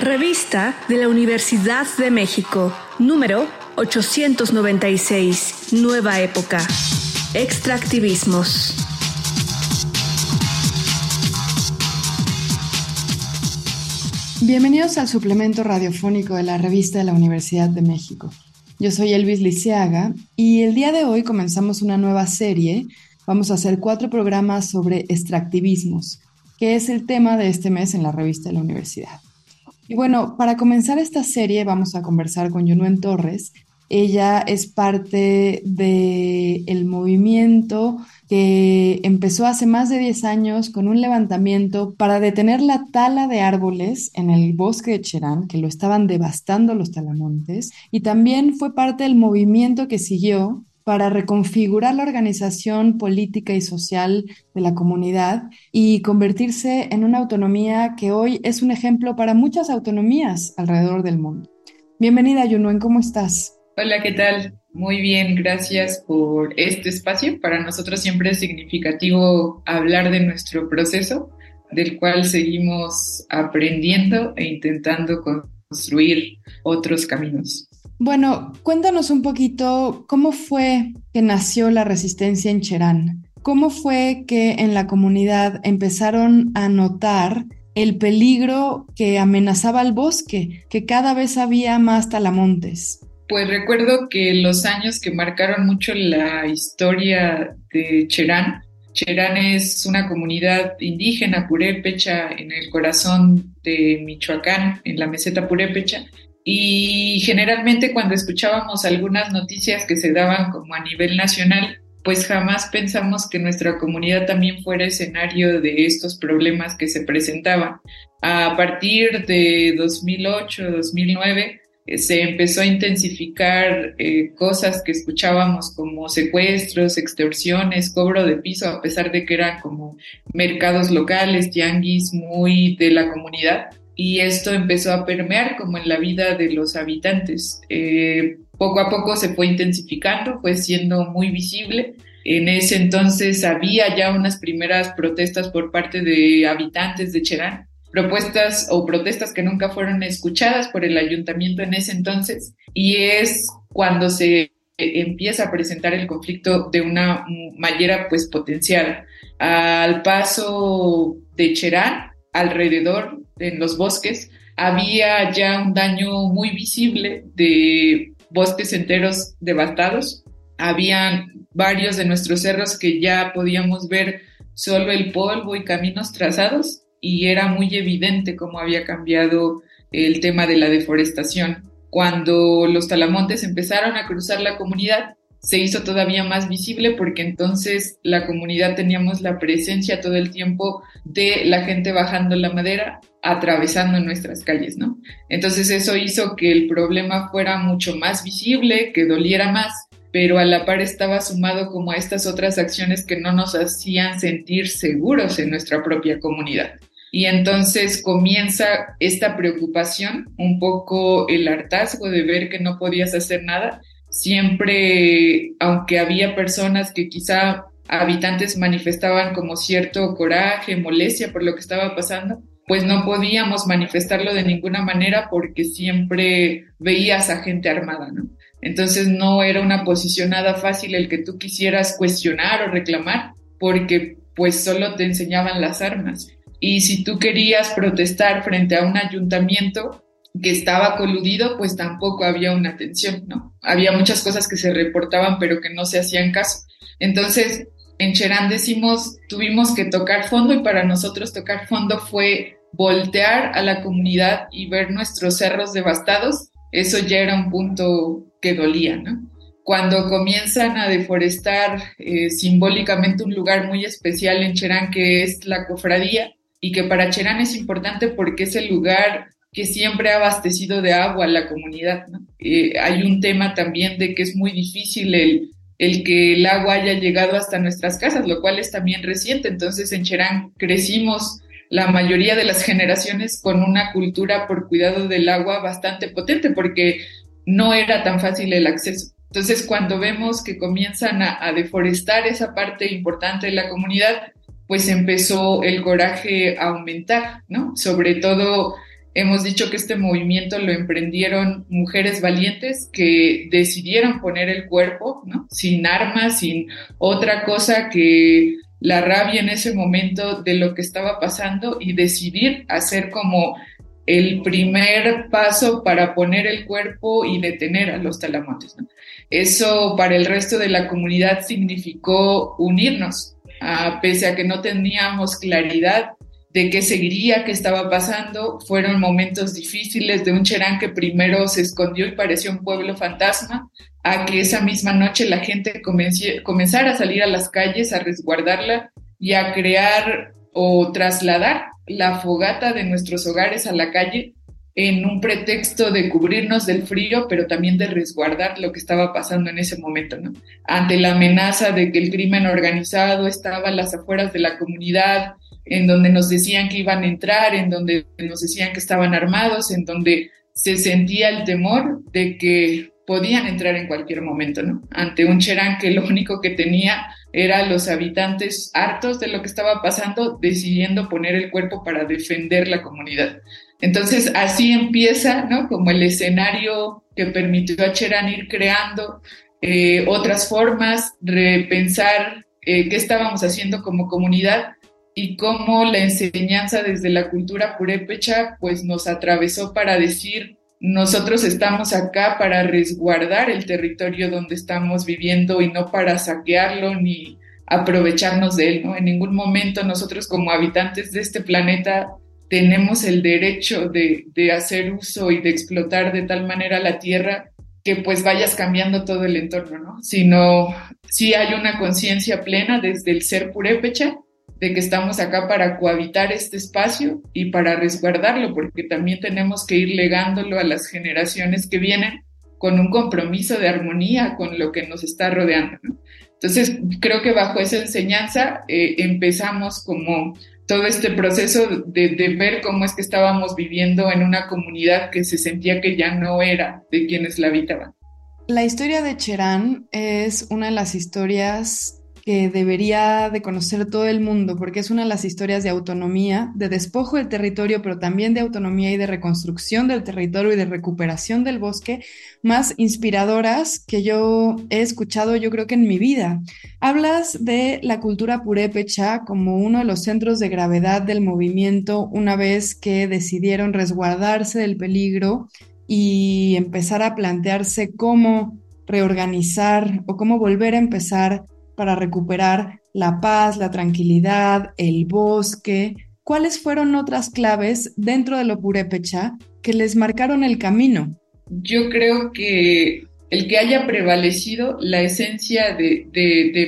Revista de la Universidad de México, número 896, Nueva Época. Extractivismos. Bienvenidos al suplemento radiofónico de la revista de la Universidad de México. Yo soy Elvis Liceaga y el día de hoy comenzamos una nueva serie. Vamos a hacer cuatro programas sobre extractivismos, que es el tema de este mes en la revista de la universidad. Y bueno, para comenzar esta serie vamos a conversar con Yunuen Torres. Ella es parte del el movimiento que empezó hace más de 10 años con un levantamiento para detener la tala de árboles en el bosque de Cherán, que lo estaban devastando los talamontes, y también fue parte del movimiento que siguió para reconfigurar la organización política y social de la comunidad y convertirse en una autonomía que hoy es un ejemplo para muchas autonomías alrededor del mundo. Bienvenida, Yunuen, ¿cómo estás? Hola, ¿qué tal? Muy bien, gracias por este espacio. Para nosotros siempre es significativo hablar de nuestro proceso, del cual seguimos aprendiendo e intentando construir otros caminos. Bueno, cuéntanos un poquito cómo fue que nació la resistencia en Cherán. ¿Cómo fue que en la comunidad empezaron a notar el peligro que amenazaba al bosque, que cada vez había más talamontes? Pues recuerdo que los años que marcaron mucho la historia de Cherán, Cherán es una comunidad indígena purépecha en el corazón de Michoacán, en la meseta purépecha, y generalmente cuando escuchábamos algunas noticias que se daban como a nivel nacional, pues jamás pensamos que nuestra comunidad también fuera escenario de estos problemas que se presentaban. A partir de 2008, 2009, se empezó a intensificar eh, cosas que escuchábamos como secuestros, extorsiones, cobro de piso, a pesar de que eran como mercados locales, tianguis muy de la comunidad. Y esto empezó a permear como en la vida de los habitantes. Eh, poco a poco se fue intensificando, fue siendo muy visible. En ese entonces había ya unas primeras protestas por parte de habitantes de Cherán propuestas o protestas que nunca fueron escuchadas por el ayuntamiento en ese entonces y es cuando se empieza a presentar el conflicto de una manera pues potencial. Al paso de Cherán, alrededor en los bosques, había ya un daño muy visible de bosques enteros devastados. Habían varios de nuestros cerros que ya podíamos ver solo el polvo y caminos trazados y era muy evidente cómo había cambiado el tema de la deforestación. Cuando los talamontes empezaron a cruzar la comunidad, se hizo todavía más visible porque entonces la comunidad teníamos la presencia todo el tiempo de la gente bajando la madera, atravesando nuestras calles, ¿no? Entonces eso hizo que el problema fuera mucho más visible, que doliera más, pero a la par estaba sumado como a estas otras acciones que no nos hacían sentir seguros en nuestra propia comunidad. Y entonces comienza esta preocupación, un poco el hartazgo de ver que no podías hacer nada. Siempre, aunque había personas que quizá habitantes manifestaban como cierto coraje, molestia por lo que estaba pasando, pues no podíamos manifestarlo de ninguna manera porque siempre veías a gente armada, ¿no? Entonces no era una posición nada fácil el que tú quisieras cuestionar o reclamar porque pues solo te enseñaban las armas. Y si tú querías protestar frente a un ayuntamiento que estaba coludido, pues tampoco había una atención, ¿no? Había muchas cosas que se reportaban, pero que no se hacían caso. Entonces, en Cherán decimos, tuvimos que tocar fondo y para nosotros tocar fondo fue voltear a la comunidad y ver nuestros cerros devastados. Eso ya era un punto que dolía, ¿no? Cuando comienzan a deforestar eh, simbólicamente un lugar muy especial en Cherán, que es la cofradía, y que para Cherán es importante porque es el lugar que siempre ha abastecido de agua a la comunidad. Eh, hay un tema también de que es muy difícil el, el que el agua haya llegado hasta nuestras casas, lo cual es también reciente. Entonces en Cherán crecimos la mayoría de las generaciones con una cultura por cuidado del agua bastante potente porque no era tan fácil el acceso. Entonces cuando vemos que comienzan a, a deforestar esa parte importante de la comunidad, pues empezó el coraje a aumentar, ¿no? Sobre todo Hemos dicho que este movimiento lo emprendieron mujeres valientes que decidieron poner el cuerpo, ¿no? Sin armas, sin otra cosa que la rabia en ese momento de lo que estaba pasando y decidir hacer como el primer paso para poner el cuerpo y detener a los talamontes. Eso para el resto de la comunidad significó unirnos, a, pese a que no teníamos claridad de qué seguiría, qué estaba pasando. Fueron momentos difíciles de un Cherán que primero se escondió y pareció un pueblo fantasma, a que esa misma noche la gente comenzara a salir a las calles a resguardarla y a crear o trasladar la fogata de nuestros hogares a la calle en un pretexto de cubrirnos del frío, pero también de resguardar lo que estaba pasando en ese momento, ¿no? Ante la amenaza de que el crimen organizado estaba a las afueras de la comunidad, en donde nos decían que iban a entrar, en donde nos decían que estaban armados, en donde se sentía el temor de que podían entrar en cualquier momento, ¿no? Ante un Cherán que lo único que tenía era los habitantes hartos de lo que estaba pasando, decidiendo poner el cuerpo para defender la comunidad. Entonces, así empieza, ¿no? Como el escenario que permitió a Cherán ir creando eh, otras formas, repensar eh, qué estábamos haciendo como comunidad y cómo la enseñanza desde la cultura purépecha pues nos atravesó para decir nosotros estamos acá para resguardar el territorio donde estamos viviendo y no para saquearlo ni aprovecharnos de él, ¿no? En ningún momento nosotros como habitantes de este planeta tenemos el derecho de, de hacer uso y de explotar de tal manera la tierra que pues vayas cambiando todo el entorno, ¿no? Sino si hay una conciencia plena desde el ser purépecha de que estamos acá para cohabitar este espacio y para resguardarlo, porque también tenemos que ir legándolo a las generaciones que vienen con un compromiso de armonía con lo que nos está rodeando. Entonces, creo que bajo esa enseñanza eh, empezamos como todo este proceso de, de, ver cómo es que estábamos viviendo en una comunidad que se sentía que ya no era de quienes la habitaban. La historia de Cherán es una de las historias que debería de conocer todo el mundo, porque es una de las historias de autonomía, de despojo del territorio, pero también de autonomía y de reconstrucción del territorio y de recuperación del bosque más inspiradoras que yo he escuchado, yo creo que en mi vida. Hablas de la cultura purépecha como uno de los centros de gravedad del movimiento una vez que decidieron resguardarse del peligro y empezar a plantearse cómo reorganizar o cómo volver a empezar para recuperar la paz, la tranquilidad, el bosque? ¿Cuáles fueron otras claves dentro de lo purépecha que les marcaron el camino? Yo creo que el que haya prevalecido la esencia de,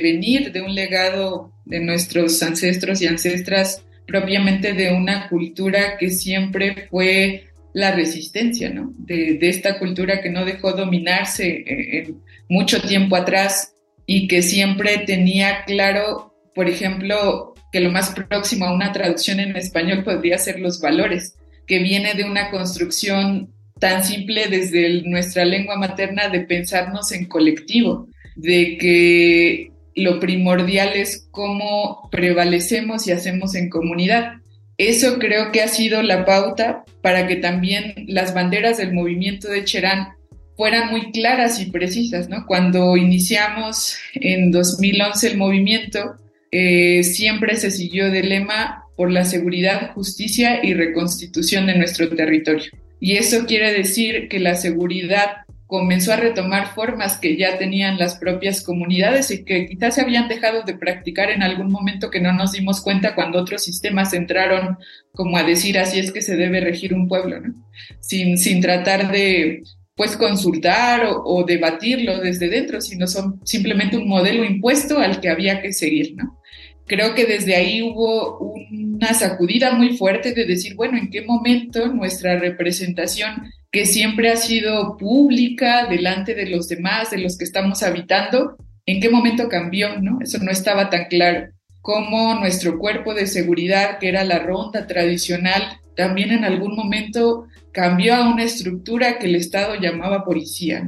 venir de un legado de nuestros ancestros y ancestras, propiamente de una cultura que siempre fue la resistencia, ¿no? De, esta cultura que no dejó dominarse en mucho tiempo atrás y que siempre tenía claro, por ejemplo, que lo más próximo a una traducción en español podría ser los valores, que viene de una construcción tan simple desde nuestra lengua materna de pensarnos en colectivo, de que lo primordial es cómo prevalecemos y hacemos en comunidad. Eso creo que ha sido la pauta para que también las banderas del movimiento de Cherán fueran muy claras y precisas, ¿no? Cuando iniciamos en 2011 el movimiento, eh, siempre se siguió del lema por la seguridad, justicia y reconstitución de nuestro territorio. Y eso quiere decir que la seguridad comenzó a retomar formas que ya tenían las propias comunidades y que quizás se habían dejado de practicar en algún momento que no nos dimos cuenta cuando otros sistemas entraron como a decir así es que se debe regir un pueblo, ¿no? Sin, sin tratar de pues consultar o, debatirlo desde dentro, sino son simplemente un modelo impuesto al que había que seguir, ¿no? Creo que desde ahí hubo una sacudida muy fuerte de decir, bueno, ¿en qué momento nuestra representación, que siempre ha sido pública delante de los demás, de los que estamos habitando, en qué momento cambió, ¿no? Eso no estaba tan claro. Cómo nuestro cuerpo de seguridad, que era la ronda tradicional, también en algún momento cambió a una estructura que el Estado llamaba policía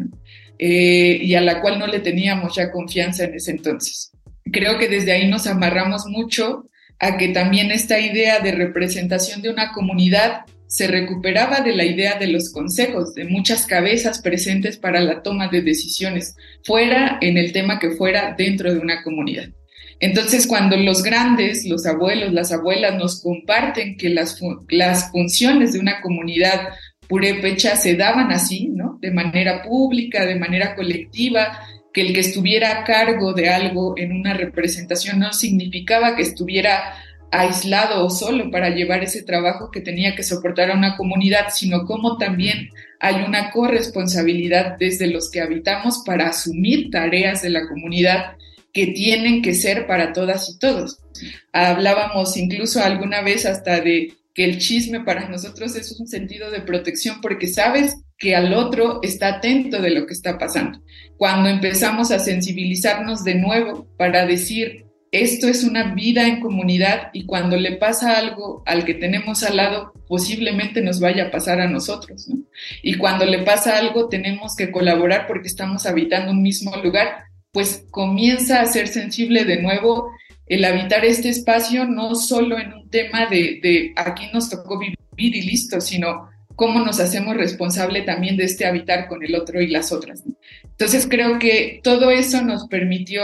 eh, y a la cual no le teníamos ya confianza en ese entonces. Creo que desde ahí nos amarramos mucho a que también esta idea de representación de una comunidad se recuperaba de la idea de los consejos, de muchas cabezas presentes para la toma de decisiones, fuera en el tema que fuera dentro de una comunidad. Entonces, cuando los grandes, los abuelos, las abuelas nos comparten que las, funciones de una comunidad purépecha se daban así, ¿no? De manera pública, de manera colectiva, que el que estuviera a cargo de algo en una representación no significaba que estuviera aislado o solo para llevar ese trabajo que tenía que soportar a una comunidad, sino como también hay una corresponsabilidad desde los que habitamos para asumir tareas de la comunidad que tienen que ser para todas y todos. Hablábamos incluso alguna vez hasta de que el chisme para nosotros es un sentido de protección porque sabes que al otro está atento de lo que está pasando. Cuando empezamos a sensibilizarnos de nuevo para decir, esto es una vida en comunidad y cuando le pasa algo al que tenemos al lado, posiblemente nos vaya a pasar a nosotros. Y cuando le pasa algo, tenemos que colaborar porque estamos habitando un mismo lugar, pues comienza a ser sensible de nuevo el habitar este espacio, no solo en un tema de, de aquí nos tocó vivir y listo, sino cómo nos hacemos responsable también de este habitar con el otro y las otras. Entonces creo que todo eso nos permitió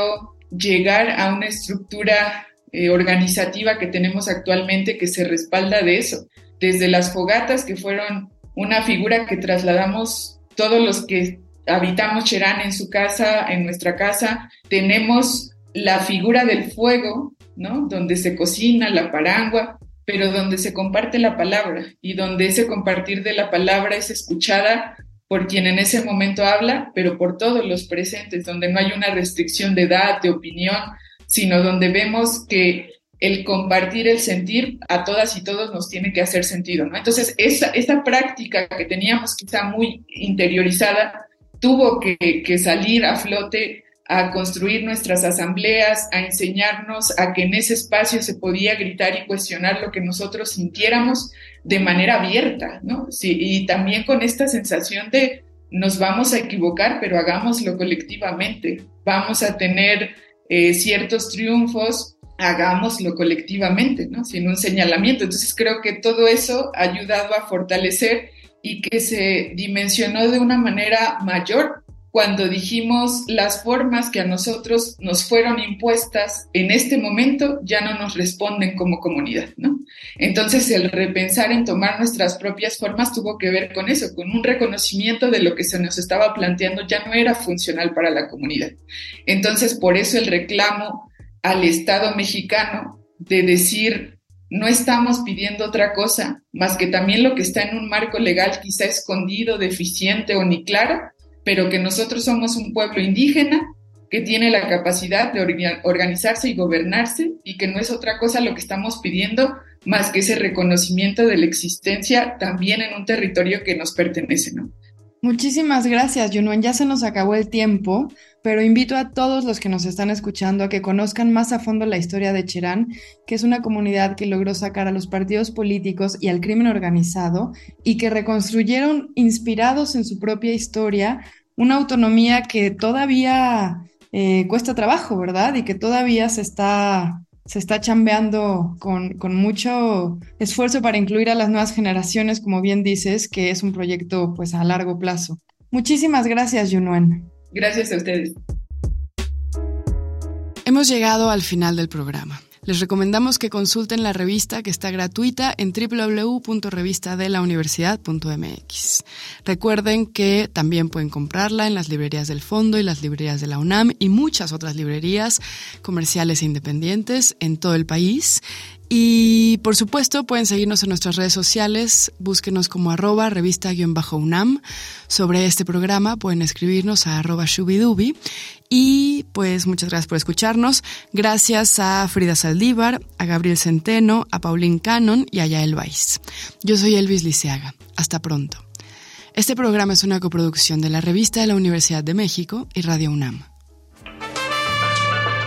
llegar a una estructura eh, organizativa que tenemos actualmente que se respalda de eso. Desde las fogatas, que fueron una figura que trasladamos todos los que habitamos Cherán en su casa, en nuestra casa, tenemos la figura del fuego, ¿no? Donde se cocina la parangua, pero donde se comparte la palabra y donde ese compartir de la palabra es escuchada por quien en ese momento habla, pero por todos los presentes, donde no hay una restricción de edad, de opinión, sino donde vemos que el compartir el sentir a todas y todos nos tiene que hacer sentido, ¿no? Entonces, esa, esa práctica que teníamos quizá muy interiorizada tuvo que, salir a flote a construir nuestras asambleas, a enseñarnos a que en ese espacio se podía gritar y cuestionar lo que nosotros sintiéramos de manera abierta, ¿no? Y también con esta sensación de nos vamos a equivocar, pero hagámoslo colectivamente. Vamos a tener eh, ciertos triunfos, hagámoslo colectivamente, ¿no? Sin un señalamiento. Entonces creo que todo eso ha ayudado a fortalecer y que se dimensionó de una manera mayor cuando dijimos las formas que a nosotros nos fueron impuestas en este momento ya no nos responden como comunidad, ¿no? Entonces el repensar en tomar nuestras propias formas tuvo que ver con eso, con un reconocimiento de lo que se nos estaba planteando ya no era funcional para la comunidad. Entonces por eso el reclamo al Estado mexicano de decir no estamos pidiendo otra cosa, más que también lo que está en un marco legal quizá escondido, deficiente o ni claro, pero que nosotros somos un pueblo indígena que tiene la capacidad de organizarse y gobernarse y que no es otra cosa lo que estamos pidiendo más que ese reconocimiento de la existencia también en un territorio que nos pertenece. Muchísimas gracias, Junuen. Ya se nos acabó el tiempo, pero invito a todos los que nos están escuchando a que conozcan más a fondo la historia de Cherán, que es una comunidad que logró sacar a los partidos políticos y al crimen organizado y que reconstruyeron, inspirados en su propia historia, una autonomía que todavía eh, cuesta trabajo, ¿verdad? Y que todavía se está, se está chambeando con, con, mucho esfuerzo para incluir a las nuevas generaciones, como bien dices, que es un proyecto pues a largo plazo. Muchísimas gracias, Yunuen. Gracias a ustedes. Hemos llegado al final del programa. Les recomendamos que consulten la revista que está gratuita en www.revistadelauniversidad.mx. Recuerden que también pueden comprarla en las librerías del Fondo y las librerías de la UNAM y muchas otras librerías comerciales e independientes en todo el país. Y por supuesto pueden seguirnos en nuestras redes sociales, búsquenos como arroba revista-unam. Sobre este programa pueden escribirnos a arroba shubidubi. Y pues muchas gracias por escucharnos. Gracias a Frida Saldívar, a Gabriel Centeno, a Paulín Cannon y a Yael Weiss. Yo soy Elvis Liceaga. Hasta pronto. Este programa es una coproducción de la revista de la Universidad de México y Radio UNAM.